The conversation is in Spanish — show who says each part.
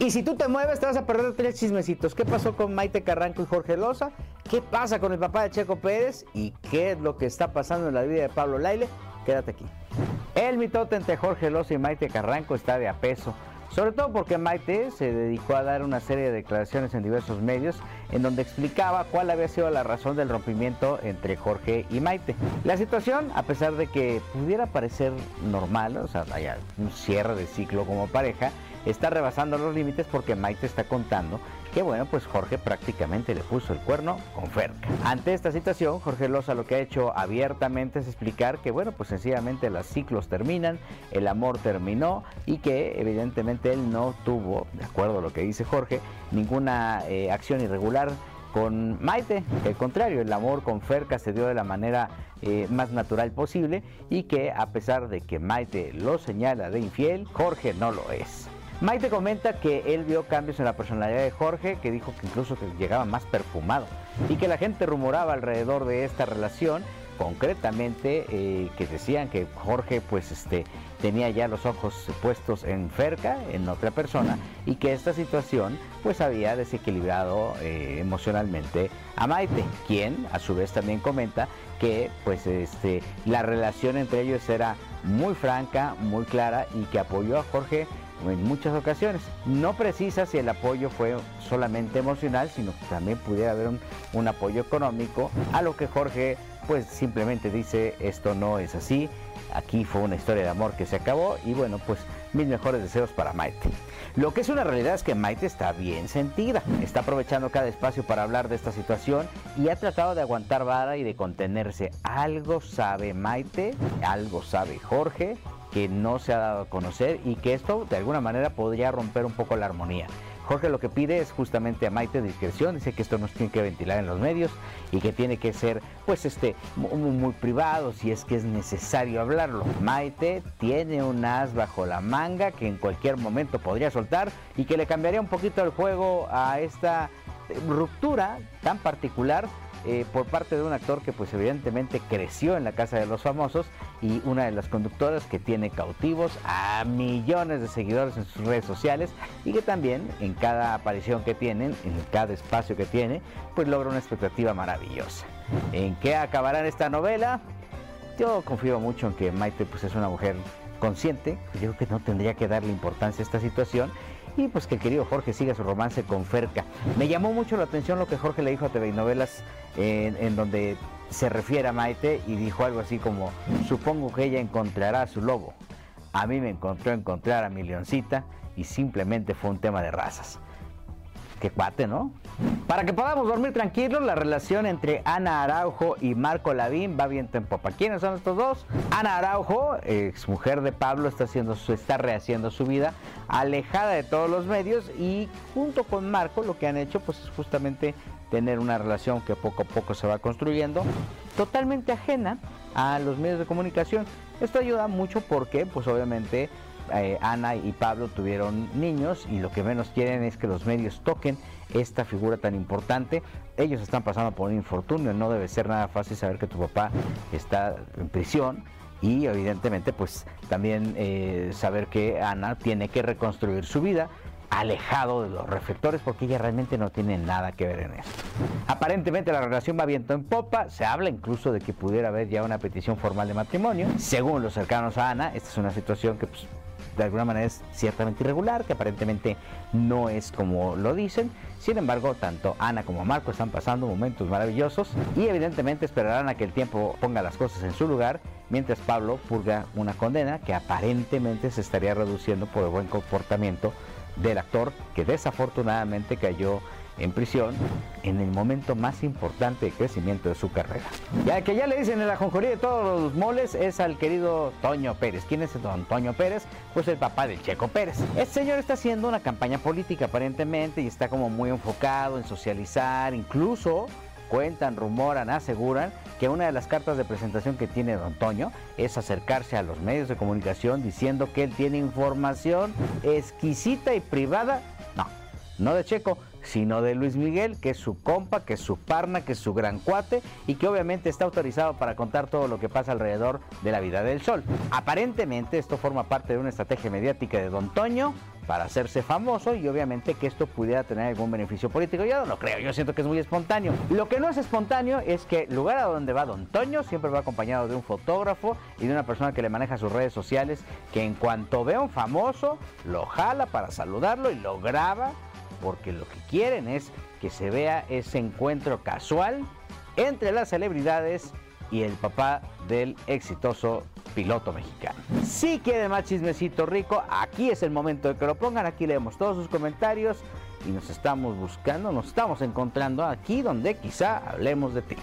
Speaker 1: Y si tú te mueves, te vas a perder tres chismecitos. ¿Qué pasó con Maite Carranco y Jorge Loza? ¿Qué pasa con el papá de Checo Pérez? ¿Y qué es lo que está pasando en la vida de Pablo Laile? Quédate aquí. El mitote entre Jorge Loza y Maite Carranco está de a peso. Sobre todo porque Maite se dedicó a dar una serie de declaraciones en diversos medios en donde explicaba cuál había sido la razón del rompimiento entre Jorge y Maite. La situación, a pesar de que pudiera parecer normal, o sea, haya un cierre de ciclo como pareja, está rebasando los límites porque Maite está contando que bueno, pues Jorge prácticamente le puso el cuerno con Ferca. Ante esta situación, Jorge Loza lo que ha hecho abiertamente es explicar que bueno, pues sencillamente los ciclos terminan, el amor terminó y que evidentemente él no tuvo, de acuerdo a lo que dice Jorge, ninguna eh, acción irregular con Maite, al contrario, el amor con Ferca se dio de la manera eh, más natural posible y que a pesar de que Maite lo señala de infiel, Jorge no lo es. Maite comenta que él vio cambios en la personalidad de Jorge, que dijo que incluso que llegaba más perfumado y que la gente rumoraba alrededor de esta relación, concretamente eh, que decían que Jorge pues este tenía ya los ojos puestos en Ferca, en otra persona, y que esta situación pues había desequilibrado eh, emocionalmente a Maite, quien a su vez también comenta que pues este la relación entre ellos era muy franca, muy clara y que apoyó a Jorge en muchas ocasiones. No precisa si el apoyo fue solamente emocional, sino que también pudiera haber un, apoyo económico, a lo que Jorge pues simplemente dice esto no es así, aquí fue una historia de amor que se acabó y bueno pues mis mejores deseos para Maite. Lo que es una realidad es que Maite está bien sentida, está aprovechando cada espacio para hablar de esta situación y ha tratado de aguantar vara y de contenerse. Algo sabe Maite, algo sabe Jorge que no se ha dado a conocer y que esto de alguna manera podría romper un poco la armonía. Jorge lo que pide es justamente a Maite discreción, dice que esto no tiene que ventilar en los medios y que tiene que ser pues este muy, muy, privado si es que es necesario hablarlo. Maite tiene un as bajo la manga que en cualquier momento podría soltar y que le cambiaría un poquito el juego a esta ruptura tan particular eh, por parte de un actor que pues evidentemente creció en la casa de los famosos y una de las conductoras que tiene cautivos a millones de seguidores en sus redes sociales y que también en cada aparición que tienen, en cada espacio que tiene, pues logra una expectativa maravillosa. ¿En qué acabará esta novela? Yo confío mucho en que Maite pues es una mujer consciente, yo creo que no tendría que darle importancia a esta situación y pues que el querido Jorge siga su romance con Ferca. Me llamó mucho la atención lo que Jorge le dijo a TV Novelas en, donde se refiere a Maite y dijo algo así como, supongo que ella encontrará a su lobo. A mí me encontró encontrar a mi leoncita y simplemente fue un tema de razas. Qué cuate, ¿no? Para que podamos dormir tranquilos, la relación entre Ana Araujo y Marco Lavín va viento en popa. ¿Quiénes son estos dos? Ana Araujo, ex mujer de Pablo, está, haciendo su, está rehaciendo su vida, alejada de todos los medios y junto con Marco lo que han hecho pues es justamente tener una relación que poco a poco se va construyendo, totalmente ajena a los medios de comunicación. Esto ayuda mucho porque pues obviamente eh, Ana y Pablo tuvieron niños y lo que menos quieren es que los medios toquen esta figura tan importante. Ellos están pasando por un infortunio, no debe ser nada fácil saber que tu papá está en prisión y evidentemente pues también eh, saber que Ana tiene que reconstruir su vida alejado de los reflectores porque ella realmente no tiene nada que ver en esto. Aparentemente la relación va viento en popa, se habla incluso de que pudiera haber ya una petición formal de matrimonio. Según los cercanos a Ana, esta es una situación que pues, de alguna manera es ciertamente irregular, que aparentemente no es como lo dicen. Sin embargo, tanto Ana como Marco están pasando momentos maravillosos y evidentemente esperarán a que el tiempo ponga las cosas en su lugar, mientras Pablo purga una condena que aparentemente se estaría reduciendo por el buen comportamiento del actor que desafortunadamente cayó en prisión en el momento más importante de crecimiento de su carrera. Ya que ya le dicen en la jonjoría de todos los moles es al querido Toño Pérez. ¿Quién es don Toño Pérez? Pues el papá del Checo Pérez. Este señor está haciendo una campaña política aparentemente y está como muy enfocado en socializar, incluso cuentan, rumoran, aseguran que una de las cartas de presentación que tiene don Toño es acercarse a los medios de comunicación diciendo que él tiene información exquisita y privada, no, no de Checo, sino de Luis Miguel, que es su compa, que es su parna, que es su gran cuate y que obviamente está autorizado para contar todo lo que pasa alrededor de la vida del sol. Aparentemente esto forma parte de una estrategia mediática de Don Toño para hacerse famoso y obviamente que esto pudiera tener algún beneficio político. Yo no lo creo, yo siento que es muy espontáneo. Lo que no es espontáneo es que el lugar a donde va Don Toño siempre va acompañado de un fotógrafo y de una persona que le maneja sus redes sociales que en cuanto ve a un famoso lo jala para saludarlo y lo graba porque lo que quieren es que se vea ese encuentro casual entre las celebridades y el papá del exitoso piloto mexicano. Si quiere más chismecito rico, aquí es el momento de que lo pongan, aquí leemos todos sus comentarios y nos estamos buscando, nos estamos encontrando aquí donde quizá hablemos de ti.